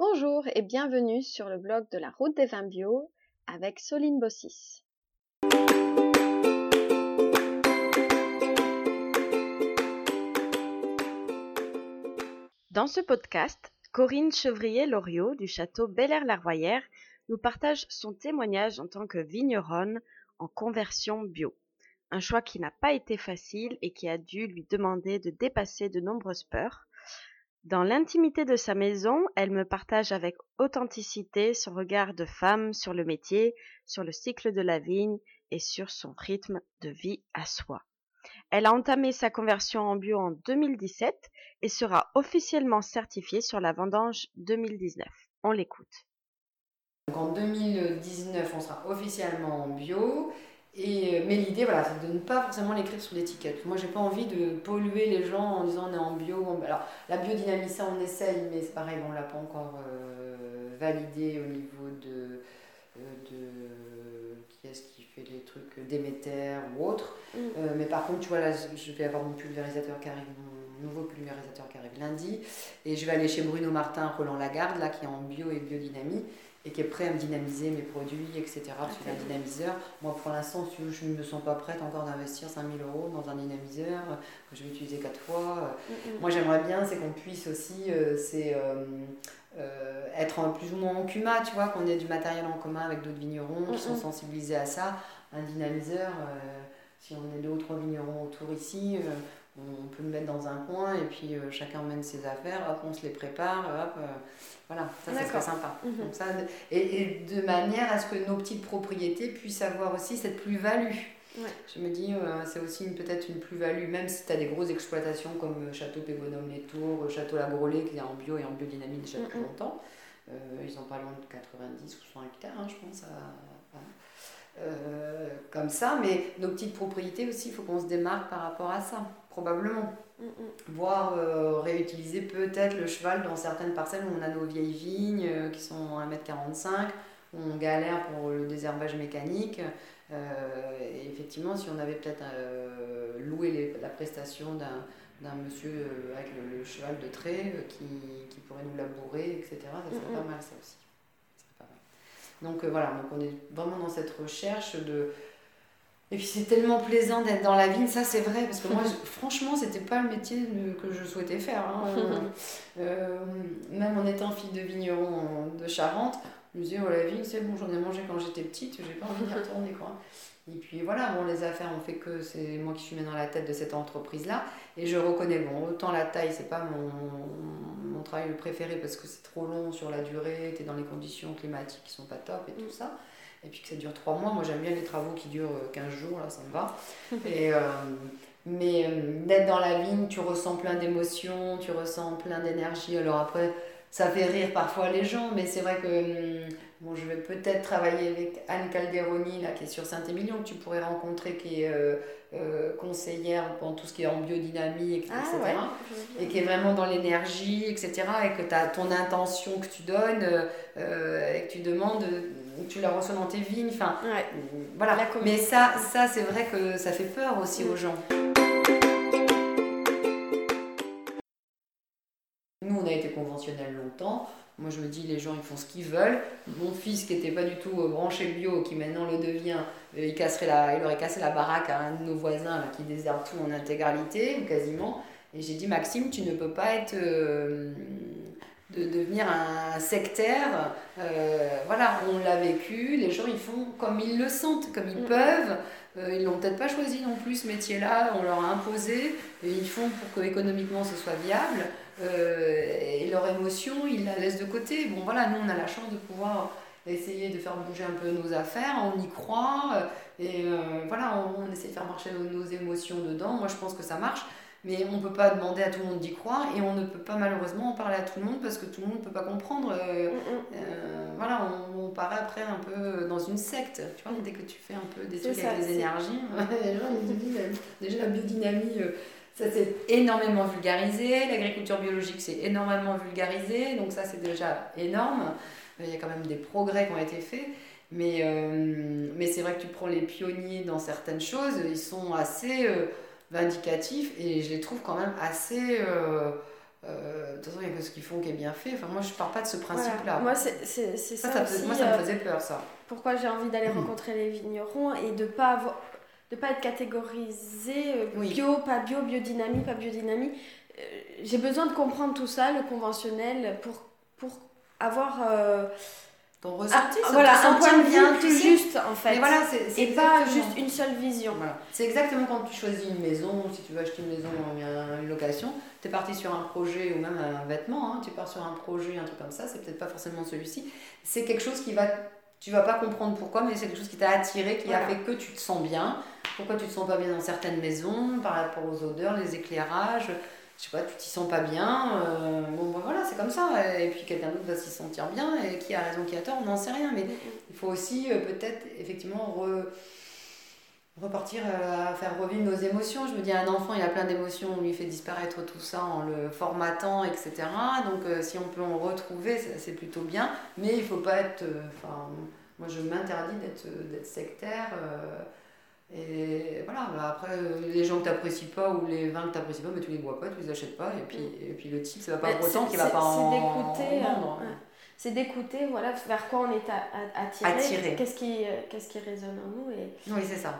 Bonjour et bienvenue sur le blog de la route des vins bio avec Soline Bossis. Dans ce podcast, Corinne Chevrier-Loriot du château Bel Air Larvoyère nous partage son témoignage en tant que vigneronne en conversion bio. Un choix qui n'a pas été facile et qui a dû lui demander de dépasser de nombreuses peurs, dans l'intimité de sa maison, elle me partage avec authenticité son regard de femme sur le métier, sur le cycle de la vigne et sur son rythme de vie à soi. Elle a entamé sa conversion en bio en 2017 et sera officiellement certifiée sur la vendange 2019. On l'écoute. en 2019, on sera officiellement en bio euh, mais l'idée, voilà, c'est de ne pas forcément l'écrire sur l'étiquette. Moi, j'ai pas envie de polluer les gens en disant on est en bio. Alors, la biodynamie, ça, on essaye, mais c'est pareil, on l'a pas encore euh, validé au niveau de, euh, de qui est-ce qui fait les trucs Déméter ou autre. Mm. mais par contre, tu vois, là, je vais avoir mon pulvérisateur qui arrive, nouveau pulvérisateur qui arrive lundi, et je vais aller chez Bruno Martin, Roland Lagarde, là, qui est en bio et biodynamie et qui est prêt à me dynamiser mes produits, etc. Parce un dynamiseur, moi pour l'instant, je ne me sens pas prête encore d'investir 5000 euros dans un dynamiseur que je vais utiliser quatre fois. Mm, mm. Moi j'aimerais bien, c'est qu'on puisse aussi euh, c'est, euh, euh, être plus ou moins en CUMA, tu vois, qu'on ait du matériel en commun avec d'autres vignerons qui sont mm, sensibilisés à ça. Un dynamiseur, si on est deux ou trois vignerons autour ici, on peut le mettre dans un coin et puis euh, chacun emmène ses affaires, hop, on se les prépare, hop, euh, voilà, ça, ça serait sympa. Mhm. Donc ça, et, de manière à ce que nos petites propriétés puissent avoir aussi cette plus-value. Je me dis, euh, c'est aussi peut-être une plus-value, même si tu as des grosses exploitations comme Château Pégonome Les Tours, Château La Grolet, qui est en bio et en biodynamie déjà depuis longtemps. ils ont pas loin de 90 ou 100 hectares, hein, je pense, comme ça, mais nos petites propriétés aussi, il faut qu'on se démarque par rapport à ça probablement. Mm. Voire euh, réutiliser peut-être le cheval dans certaines parcelles où on a nos vieilles vignes euh, qui sont à 1m45, où on galère pour le désherbage mécanique. Euh, et effectivement, si on avait peut-être loué la prestation d'un monsieur avec le, cheval de trait qui, qui, pourrait nous labourer, etc., ça serait pas mal ça aussi. Donc voilà, donc on est vraiment dans cette recherche de et puis c'est tellement plaisant d'être dans la vigne, ça c'est vrai, parce que moi franchement c'était pas le métier que je souhaitais faire. Hein. Euh, même en étant fille de vigneron de Charente, je me disais oh la vigne c'est bon, j'en ai mangé quand j'étais petite, j'ai pas envie d'y retourner quoi. Et puis voilà, bon les affaires ont fait que c'est moi qui suis maintenant la tête de cette entreprise là, et je reconnais bon autant la taille c'est pas mon, mon travail préféré parce que c'est trop long sur la durée, tu es dans les conditions climatiques qui sont pas top et tout ça et puis que ça dure trois mois. Moi, j'aime bien les travaux qui durent 15 euh, jours, là, ça me va. et, euh, mais euh, d'être dans la vigne, tu ressens plein d'émotions, tu ressens plein d'énergie. Alors après, ça fait rire parfois les gens, mais c'est vrai que hum, bon, je vais peut-être travailler avec Anne Calderoni, là, qui est sur Saint-Émilion, que tu pourrais rencontrer, qui est conseillère dans tout ce qui est en biodynamie, etc. Ah et qui est vraiment dans l'énergie, etc. Et que tu as ton intention que tu donnes et que tu demandes tu la reçois dans tes vignes. Enfin, voilà. Mais ça, ça c'est vrai que ça fait peur aussi aux gens. Nous, on a été conventionnels longtemps. Moi, je me dis, les gens, ils font ce qu'ils veulent. Mon fils, qui n'était pas du tout euh, branché bio, qui maintenant le devient, euh, il, casserait la, il aurait cassé la baraque à un de nos voisins qui désherbe tout en intégralité, quasiment. Et j'ai dit, Maxime, tu ne peux pas être. Euh, de devenir un sectaire. Euh, voilà, on l'a vécu, les gens ils font comme ils le sentent, comme ils mm. peuvent. Euh, ils l'ont peut-être pas choisi non plus ce métier-là, on leur a imposé, et ils font pour que économiquement ce soit viable. Euh, et leur émotion, ils la laissent de côté. Bon voilà, nous on a la chance de pouvoir essayer de faire bouger un peu nos affaires, on y croit, et voilà, on, on, essaie de faire marcher nos émotions dedans. Moi je pense que ça marche. Mais on ne peut pas demander à tout le monde d'y croire et on ne peut pas malheureusement en parler à tout le monde parce que tout le monde ne peut pas comprendre. Euh, mm, mm. Euh, voilà, on, paraît après un peu dans une secte. Tu vois, dès que tu fais un peu des trucs avec les énergies, les gens ils disent déjà la biodynamie. Euh, ça s'est énormément vulgarisé, l'agriculture biologique c'est énormément vulgarisé, donc ça c'est déjà énorme. Il y a quand même des progrès qui ont été faits. Mais, mais c'est vrai que tu prends les pionniers dans certaines choses, ils sont assez vindicatifs et je les trouve quand même assez, euh, euh, de toute façon, il n'y a que ce qu'ils font qui est bien fait. Enfin, moi, je ne pars pas de ce principe-là. Moi, c'est ça, ça, aussi, moi, ça me faisait peur, ça. Pourquoi j'ai envie d'aller mmh. rencontrer les vignerons et de ne pas avoir de pas être catégorisé bio, pas bio, biodynamie, pas biodynamie. j'ai besoin de comprendre tout ça, le conventionnel, pour, pour avoir ton ressenti, ah, voilà, un point de vue plus juste en fait. Mais voilà, et pas juste une seule vision. C'est exactement quand tu choisis une maison, si tu veux acheter une maison ou une location, tu es parti sur un projet ou même un vêtement, hein, tu pars sur un projet, un truc comme ça, c'est peut-être pas forcément celui-ci. C'est quelque chose qui va, tu vas pas comprendre pourquoi, mais c'est quelque chose qui t'a attiré, qui a fait que tu te sens bien. Pourquoi tu te sens pas bien dans certaines maisons, par rapport aux odeurs, les éclairages je sais pas, tu t'y sens pas bien, euh, bon ben voilà, c'est comme ça, et puis quelqu'un d'autre va s'y sentir bien, et qui a raison, qui a tort, on n'en sait rien, mais il faut aussi euh, peut-être effectivement repartir euh, à faire revivre nos émotions. Je me dis, un enfant, il a plein d'émotions, on lui fait disparaître tout ça en le formatant, etc. Donc si on peut en retrouver, c'est plutôt bien, mais il faut pas être, moi je m'interdis d'être sectaire. Et voilà, bah, après, les gens que tu n'apprécies pas ou les vins que tu n'apprécies pas, mais tu les bois pas, tu les achètes pas. Et puis, et puis le type, ça va pas pour autant qu'il va pas en, d'écouter, vendre. C'est d'écouter voilà, vers quoi on est attiré. attiré. Qu'est-ce qui, qu'est-ce qui résonne en nous. Et... Oui, c'est ça.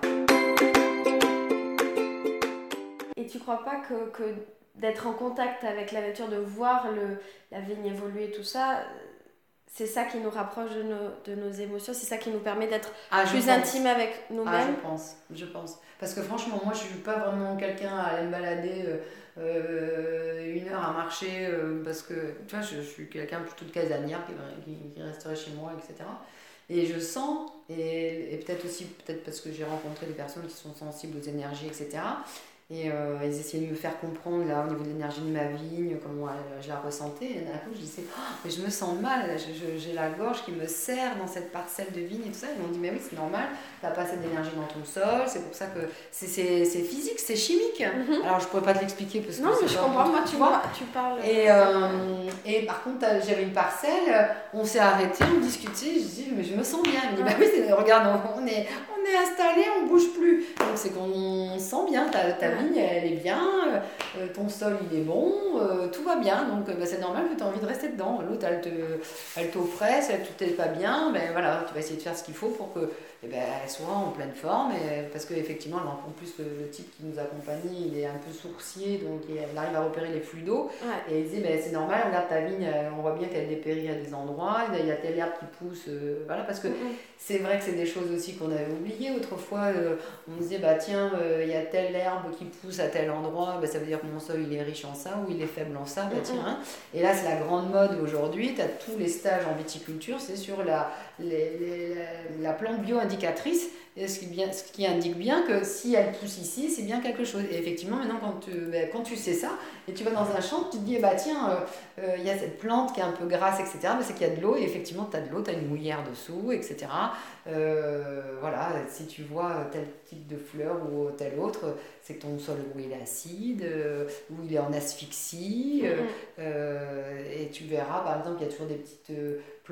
Et tu crois pas que, que d'être en contact avec la nature, de voir le, la vigne évoluer, tout ça, c'est ça qui nous rapproche de nos, de nos émotions, c'est ça qui nous permet d'être ah, plus intime avec nous-mêmes. Ah, je pense, je pense. Parce que franchement, moi, je suis pas vraiment quelqu'un à aller me balader euh, euh, une heure à marcher, euh, parce que, tu vois, je, suis quelqu'un plutôt de casanière qui, qui, resterait chez moi, etc. Et je sens, et, et peut-être aussi, peut-être parce que j'ai rencontré des personnes qui sont sensibles aux énergies, etc. Et euh, ils essayaient de me faire comprendre, là, au niveau de l'énergie de ma vigne, comment je la ressentais. Et d'un coup, je disais, oh, mais je me sens mal, j'ai la gorge qui me serre dans cette parcelle de vigne et tout ça. Ils m'ont dit, mais oui, c'est normal, tu n'as pas assez d'énergie dans ton sol, c'est pour ça que c'est physique, c'est chimique. Mhm. Alors, je ne pourrais pas te l'expliquer parce que. Non, mais je comprends, moi, tu, vois, tu parles. Et, euh, et par contre, j'avais une parcelle, on s'est arrêté, on discutait, je dis, mais je me sens bien. Il me dit, bah oui, regarde, on est, on est installé, on bouge plus. Donc, c'est qu'on sent bien ta, ta elle est bien, euh, ton sol il est bon, euh, tout va bien, donc euh, bah, c'est normal que tu as envie de rester dedans. L'autre elle te elle elle tout n'est pas bien, ben voilà, tu vas essayer de faire ce qu'il faut pour que eh ben, elle soit en pleine forme, et, parce qu'effectivement, en plus, le, type qui nous accompagne, il est un peu sourcier, donc il, arrive à repérer les flux d'eau. Et il disait, ben, c'est normal, regarde ta vigne, on voit bien qu'elle dépérit à des endroits, il y a telle herbe qui pousse, voilà, parce que c'est vrai que c'est des choses aussi qu'on avait oubliées. Autrefois, on disait, bah tiens, il y a telle herbe qui pousse à tel endroit, bah, ça veut dire que mon sol il est riche en ça ou il est faible en ça. Bah, tiens, hein. Et là, c'est la grande mode aujourd'hui. Tu as tous les stages en viticulture, c'est sur la, la plante bio-indicatrice ce ce qui indique bien que si elle pousse ici, c'est bien quelque chose. Et effectivement, maintenant, quand tu, ben, quand tu sais ça, et tu vas dans un champ, tu te dis, eh bah, tiens, euh, euh, il y a cette plante qui est un peu grasse, etc. Ben, c'est qu'il y a de l'eau, et effectivement, tu as de l'eau, tu as une mouillère dessous, etc. Euh, voilà, si tu vois tel type de fleur ou tel autre, c'est que ton sol, où il est acide, où il est en asphyxie, mm-hmm. et tu verras, par exemple, il y a toujours des petites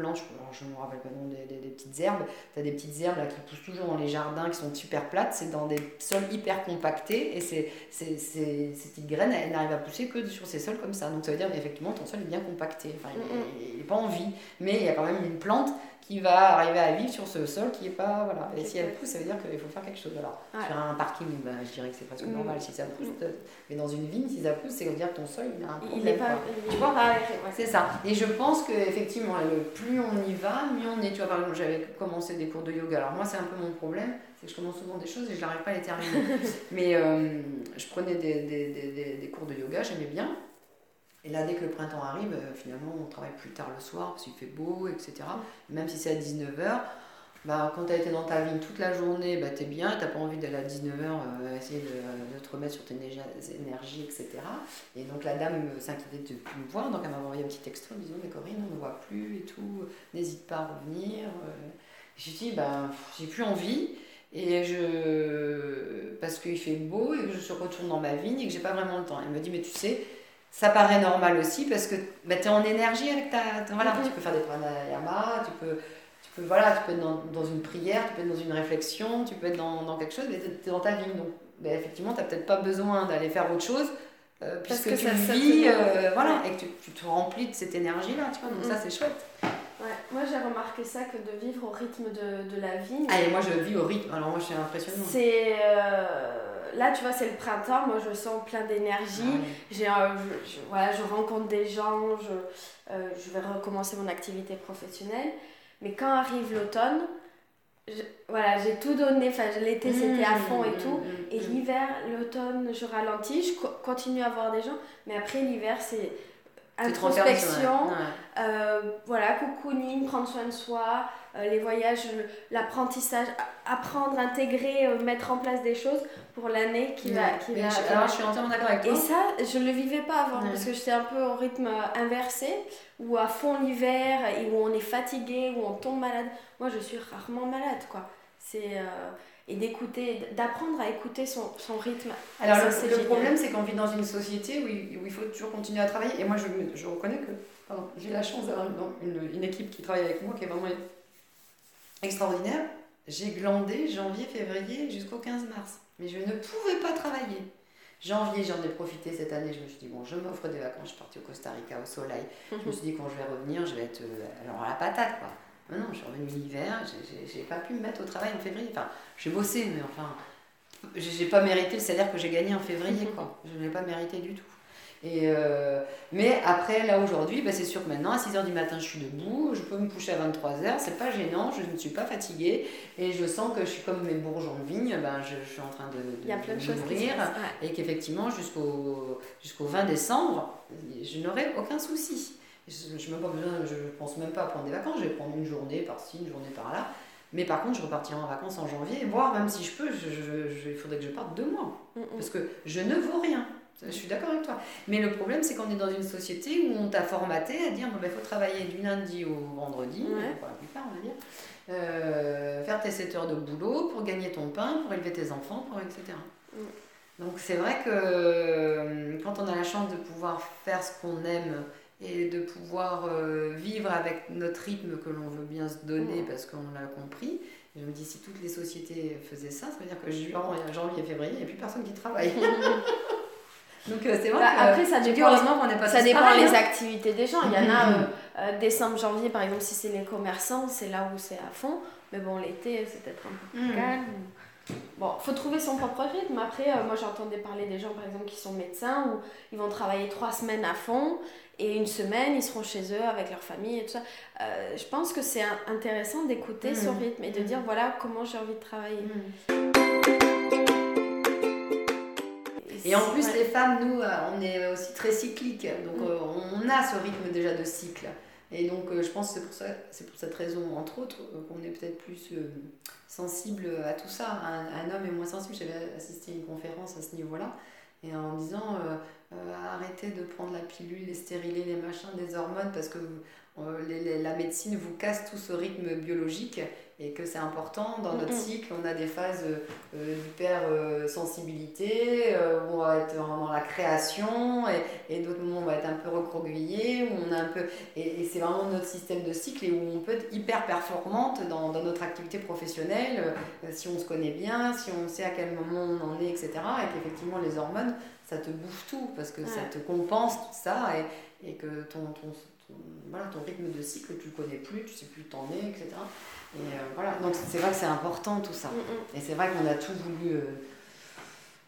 planches, je ne me rappelle pas nom des, des, petites herbes, tu as des petites herbes là, qui poussent toujours dans les jardins, qui sont super plates, c'est dans des sols hyper compactés, et c'est, c'est, ces petites graines, elles n'arrivent à pousser que sur ces sols comme ça. Donc ça veut dire effectivement ton sol est bien compacté, enfin, il n'est pas en vie, mais il y a quand même une plante qui va arriver à vivre sur ce sol qui est pas. Voilà. Et si elle pousse, ça veut dire qu'il faut faire quelque chose. Alors, sur un parking, ben, je dirais que c'est presque mm. normal si ça pousse. Mm. Mais dans une vigne, si ça pousse, c'est dire que ton sol, il a un problème. Il est pas. Tu vois C'est ça. Et je pense qu'effectivement, le plus on y va, mieux on est. Tu vois, par exemple, j'avais commencé des cours de yoga. Alors, moi, c'est un peu mon problème. C'est que je commence souvent des choses et je n'arrive pas à les terminer. Mais euh, je prenais des, des, des, des cours de yoga, j'aimais bien. Et là, dès que le printemps arrive, euh, finalement, on travaille plus tard le soir parce qu'il fait beau, etc. Même si c'est à 19h, bah, quand tu as été dans ta vigne toute la journée, bah, tu es bien, tu n'as pas envie d'aller à 19h euh, essayer de, te remettre sur tes énergies, etc. Et donc la dame s'inquiétait de plus me voir, donc elle m'a envoyé un petit texto en disant Mais Corinne, on ne voit plus et tout, n'hésite pas à revenir. Euh. J'ai dit bah, J'ai plus envie. Et je. Parce qu'il fait beau et que je retourne dans ma vigne et que j'ai pas vraiment le temps. Elle me dit Mais tu sais, ça paraît normal aussi parce que bah, tu es en énergie avec ta. Voilà, tu peux faire des pranayama, tu peux, tu peux, voilà, tu peux être dans, dans, une prière, tu peux être dans une réflexion, tu peux être dans, dans quelque chose, mais tu es dans ta vie. Donc, bah, effectivement, tu n'as peut-être pas besoin d'aller faire autre chose puisque tu vis, voilà, et que tu, te remplis de cette énergie-là, tu vois, donc ça c'est chouette. Ouais. Moi j'ai remarqué ça que de vivre au rythme de, de la vie. Ah, et moi je vis au rythme, alors moi je suis impressionnante. C'est. Là tu vois, c'est le printemps, moi je sens plein d'énergie. Ah j'ai je, voilà, je rencontre des gens, je, je vais recommencer mon activité professionnelle. Mais quand arrive l'automne, voilà, j'ai tout donné. Enfin, l'été c'était à fond et mmh, tout. Mmh, mmh, et l'hiver, l'automne, je ralentis, je continue à voir des gens. Mais après l'hiver, c'est introspection, euh, voilà, cocooning, prendre soin de soi, euh, les voyages, l'apprentissage, apprendre, intégrer, euh, mettre en place des choses pour l'année qui va. Qui va je, alors, je suis entièrement d'accord avec toi. Et ça, je ne le vivais pas avant parce que j'étais un peu au rythme inversé, où à fond l'hiver, et où on est fatigué, où on tombe malade. Moi, je suis rarement malade, quoi. C'est et d'écouter, d'apprendre à écouter son, son rythme. Alors le, problème c'est qu'on vit dans une société où il, où il, faut toujours continuer à travailler et moi je, je reconnais que j'ai la chance d'avoir une, une, équipe qui travaille avec moi qui est vraiment extraordinaire. J'ai glandé janvier, février jusqu'au 15 mars, mais je ne pouvais pas travailler. Janvier, j'en ai profité cette année, je me suis dit, bon, je m'offre des vacances, je suis partie au Costa Rica au soleil. Je me suis dit, quand je vais revenir, je vais être euh, alors à la patate, quoi. Non, non, je suis revenue l'hiver, j'ai pas pu me mettre au travail en février. Enfin, j'ai bossé, mais enfin, j'ai pas mérité le salaire que j'ai gagné en février, quoi. Je ne l'ai pas mérité du tout. Et euh, mais après, là aujourd'hui, bah, c'est sûr que maintenant, à 6h du matin, je suis debout, je peux me coucher à 23h, c'est pas gênant, je ne suis pas fatiguée et je sens que je suis comme mes bourgeons de vigne, ben, je, je suis en train de, de, et qu'effectivement, jusqu'au jusqu'au 20 décembre, je n'aurai aucun souci. Je, je pense même pas à prendre des vacances, je vais prendre une journée par-ci, une journée par-là. Mais par contre, je repartirai en vacances en janvier, voire même si je peux, je, il faudrait que je parte deux mois. Mm, mm. Parce que je ne vaux rien. Je suis d'accord avec toi. Mais le problème, c'est qu'on est dans une société où on t'a formaté à dire il ben, faut travailler du lundi au vendredi, pour la plupart, on va dire. Euh, faire tes 7 heures de boulot pour gagner ton pain, pour élever tes enfants, pour etc. Donc c'est vrai que euh, quand on a la chance de pouvoir faire ce qu'on aime et de pouvoir euh, vivre avec notre rythme que l'on veut bien se donner parce qu'on l'a compris. je me dis, si toutes les sociétés faisaient ça, ça veut dire que janvier et février, il n'y a plus personne qui travaille. Donc euh, c'est vrai bah, Après, ça dépend, heureusement qu'on n'est pas Ça dépend des hein. activités des gens. Il y en a, euh, décembre, janvier, par exemple, si c'est les commerçants, c'est là où c'est à fond. Mais bon, l'été, c'est peut-être un peu plus mm. calme. Bon, faut trouver son propre rythme. Après, moi j'entendais parler des gens par exemple qui sont médecins où ils vont travailler trois semaines à fond et une semaine, ils seront chez eux avec leur famille et tout ça. Euh, je pense que c'est intéressant d'écouter son mmh. rythme et de mmh. dire voilà comment j'ai envie de travailler. Mmh. Et en plus, les femmes, nous, euh, on est aussi très cycliques. Donc, euh, on a ce rythme déjà de cycle. Et donc, je pense que c'est pour, ça, pour cette raison, entre autres, qu'on est peut-être plus sensible à tout ça. Un, un, homme est moins sensible. J'avais assisté à une conférence à ce niveau-là. Et en disant, euh, arrêtez de prendre la pilule, les stérilés, les machins, des hormones, parce que euh, la médecine vous casse tout ce rythme biologique et que c'est important. Dans notre cycle, on a des phases euh, d'hyper-sensibilité, où on va être dans la création, et, d'autres moments, on va être un peu recroquevillé, où on a un peu... Et, c'est vraiment notre système de cycle, et où on peut être hyper performante dans, dans notre activité professionnelle, si on se connaît bien, si on sait à quel moment on en est, etc. Et qu'effectivement, les hormones ça te bouffe tout parce que ça te compense tout ça et, et que ton, ton, voilà, ton rythme de cycle, tu le connais plus, tu sais plus où t'en es, etc. Et euh, voilà, donc c'est vrai que c'est important tout ça. Mm, mm. Et c'est vrai qu'on a tout voulu, euh,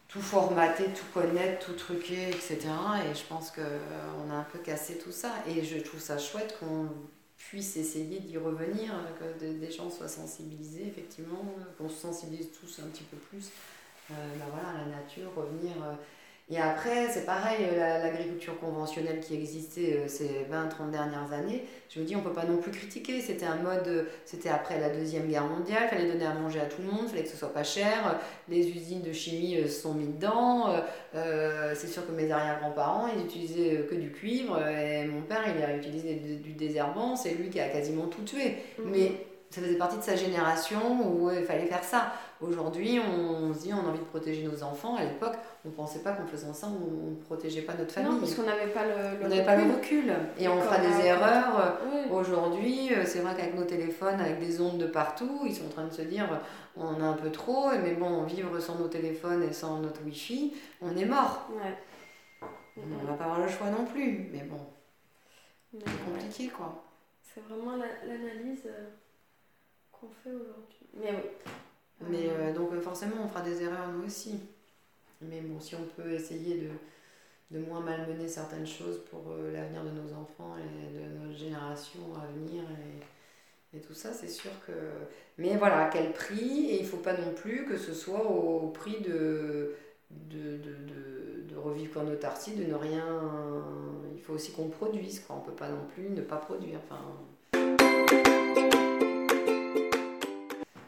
tout formater, tout connaître, tout truquer, etc. Et je pense qu'on euh, a un peu cassé tout ça. Et je trouve ça chouette qu'on puisse essayer d'y revenir, que des gens soient sensibilisés, effectivement, qu'on se sensibilise tous un petit peu plus. Ben voilà, à la nature, revenir et après, c'est pareil, euh, l'agriculture conventionnelle qui existait euh, ces 20-30 dernières années, je me dis, on ne peut pas non plus critiquer. C'était un mode, euh, c'était après la Deuxième Guerre mondiale, il fallait donner à manger à tout le monde, il fallait que ce soit pas cher, les usines de chimie se sont mis dedans. c'est sûr que mes arrière-grands-parents, ils utilisaient que du cuivre, et mon père, il a utilisé du désherbant, c'est lui qui a quasiment tout tué. Mmh. Mais ça faisait partie de sa génération où il fallait faire ça. Aujourd'hui, on, se dit on a envie de protéger nos enfants. À l'époque, on ne pensait pas qu'en faisant ça, on ne protégeait pas notre famille. Non, parce qu'on n'avait pas le, on n'avait pas le recul. Et on fera des erreurs. Aujourd'hui, euh, c'est vrai qu'avec nos téléphones, avec des ondes de partout, ils sont en train de se dire on a un peu trop, mais bon, vivre sans nos téléphones et sans notre Wi-Fi, on est mort. On va pas avoir le choix non plus, mais bon, c'est compliqué quoi. C'est vraiment l'analyse euh, qu'on fait aujourd'hui. Mais oui. Mais euh, donc forcément, on fera des erreurs nous aussi. Mais bon, si on peut essayer de, de moins malmener certaines choses pour euh, l'avenir de nos enfants et de notre génération à venir et, et tout ça, c'est sûr que. Mais voilà, à quel prix? Et il ne faut pas non plus que ce soit au, prix de, de, de, de, revivre en autarcie, de ne rien. Il faut aussi qu'on produise, quoi. On ne peut pas non plus ne pas produire. Enfin,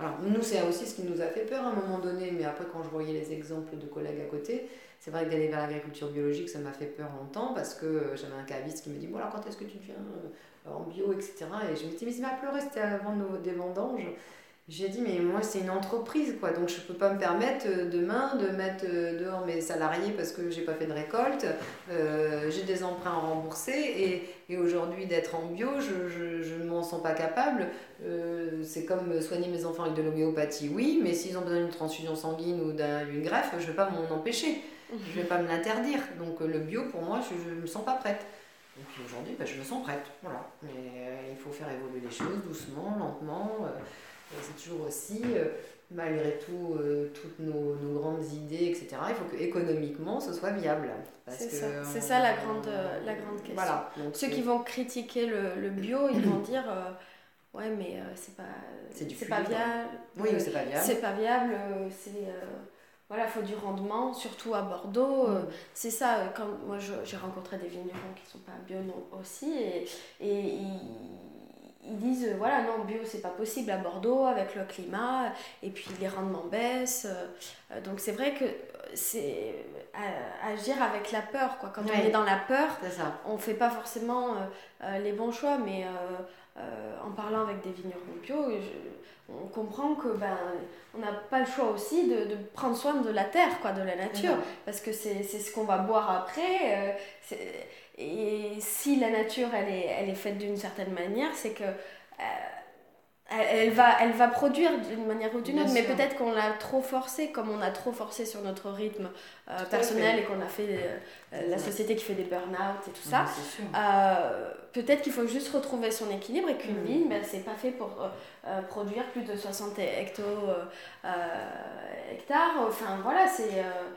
Alors, nous, c'est aussi ce qui nous a fait peur à un moment donné, mais après, quand je voyais les exemples de collègues à côté, c'est vrai que d'aller vers l'agriculture biologique, ça m'a fait peur longtemps parce que j'avais un caviste qui me dit Bon, alors quand est-ce que tu deviens euh, en bio, etc. Et je me dis Mais c'est ma pleurer, c'était avant des vendanges. J'ai dit, mais moi, c'est une entreprise, quoi. Donc, je ne peux pas me permettre euh, demain de mettre euh, dehors mes salariés parce que j'ai pas fait de récolte. Euh, j'ai des emprunts à rembourser. Et, et aujourd'hui, d'être en bio, je ne m'en sens pas capable. c'est comme soigner mes enfants avec de l'homéopathie, oui. Mais s'ils ont besoin d'une transfusion sanguine ou d'une greffe, je ne vais pas m'en empêcher. Je ne vais pas me l'interdire. Donc, le bio, pour moi, je ne me sens pas prête. Donc, aujourd'hui, ben, je me sens prête. Voilà. Mais il faut faire évoluer les choses doucement, lentement c'est toujours aussi, euh, malgré tout, euh, toutes nos, nos, grandes idées, etc., il faut que économiquement ce soit viable. C'est ça, ça la, grande, euh, la grande question. Voilà, Ceux qui vont critiquer le, le bio, ils vont dire Ouais, mais c'est pas, c'est pas viable. Oui, c'est pas viable. C'est pas viable, c'est voilà, faut du rendement, surtout à Bordeaux. Mm. c'est ça, quand moi j'ai rencontré des vignerons qui sont pas bio aussi, et, et ils, ils disent euh, voilà non bio c'est pas possible à Bordeaux avec le climat et puis les rendements baissent euh, donc c'est vrai que c'est agir avec la peur quoi. Quand on est dans la peur on fait pas forcément euh, les bons choix mais en parlant avec des vignerons bio on comprend que ben on n'a pas le choix aussi de, de, prendre soin de la terre quoi de la nature. Parce que c'est ce qu'on va boire après et si la nature, elle est, elle est faite d'une certaine manière, c'est que euh, elle, va, elle va produire d'une manière ou d'une autre, mais peut-être qu'on l'a trop forcé, comme on a trop forcé sur notre rythme euh, personnel et qu'on a fait euh, la société qui fait des burn-out et tout ça. peut-être qu'il faut juste retrouver son équilibre et qu'une mm. vigne, ben, c'est pas fait pour produire plus de 60 hecto, hectares. Enfin voilà, c'est euh,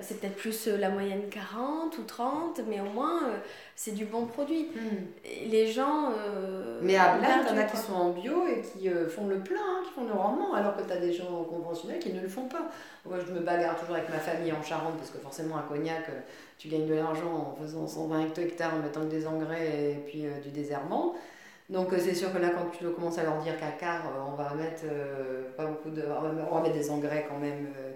c'est peut-être plus euh, la moyenne 40 ou 30, mais au moins euh, c'est du bon produit. Hmm. les gens. mais à il y en a qui sont en bio et qui font le plein, hein, qui font le rendement, alors que tu as des gens conventionnels qui ne le font pas. Moi, je me bagarre toujours avec ma famille en Charente, parce que forcément, à Cognac, tu gagnes de l'argent en faisant 120 hectares, en mettant que des engrais et puis du désherbant. Donc c'est sûr que là, quand tu commences à leur dire qu'à Car, on va mettre pas beaucoup de, on va mettre des engrais quand même euh,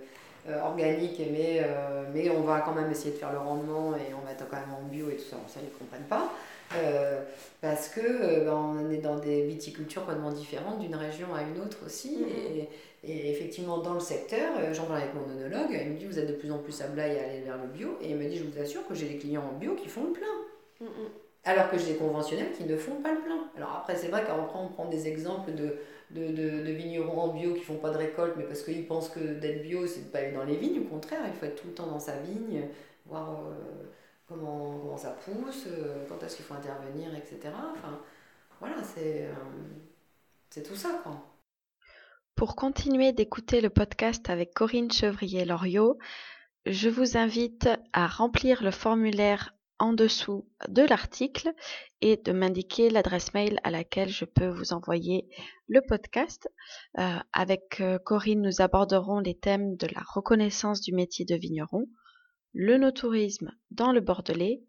organique, mais, euh, mais on va quand même essayer de faire le rendement et on va être quand même en bio et tout ça, ça ils ne comprennent pas. Euh, parce que ben, on est dans des viticultures complètement différentes d'une région à une autre aussi. Mm-hmm. et, et, effectivement, dans le secteur, j'en parle avec mon onologue, il me dit Vous êtes de plus en plus à Blaye à aller vers le bio. Et il me dit Je vous assure que j'ai des clients en bio qui font le plein. Mm-hmm. Alors que j'ai des conventionnels qui ne font pas le plein. Alors après, c'est vrai qu'après, on prend des exemples de, de, de, vignerons en bio qui font pas de récolte, mais parce qu'ils pensent que d'être bio, c'est de pas aller dans les vignes. Au contraire, il faut être tout le temps dans sa vigne, voir euh, comment, comment ça pousse, euh, quand est-ce qu'il faut intervenir, etc. Enfin, voilà, c'est euh, c'est tout ça, quoi. Pour continuer d'écouter le podcast avec Corinne Chevrier-Loriot, je vous invite à remplir le formulaire en dessous de l'article et de m'indiquer l'adresse mail à laquelle je peux vous envoyer le podcast. Euh, avec euh, Corinne, nous aborderons les thèmes de la reconnaissance du métier de vigneron, le no-tourisme dans le Bordelais,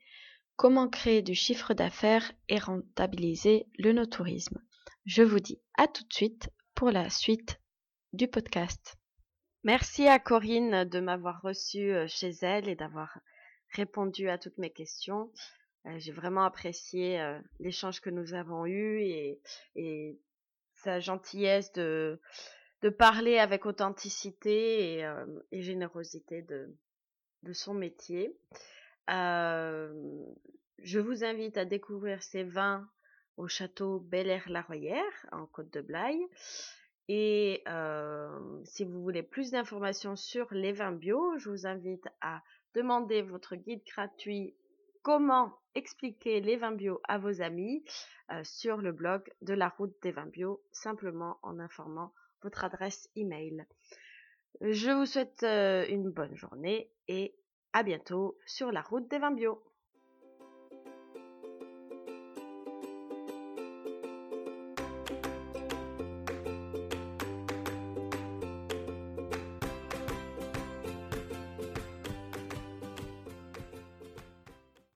comment créer du chiffre d'affaires et rentabiliser le no-tourisme. Je vous dis à tout de suite pour la suite du podcast. Merci à Corinne de m'avoir reçu euh, chez elle et d'avoir répondu à toutes mes questions. Euh, j'ai vraiment apprécié euh, l'échange que nous avons eu et, sa gentillesse de, parler avec authenticité et, euh, générosité de, son métier. je vous invite à découvrir ces vins au château Bel Air La Royère en Côte de Blaye. Et si vous voulez plus d'informations sur les vins bio, je vous invite à demandez votre guide gratuit comment expliquer les vins bio à vos amis sur le blog de la route des vins bio, simplement en informant votre adresse email. Je vous souhaite une bonne journée et à bientôt sur la route des vins bio.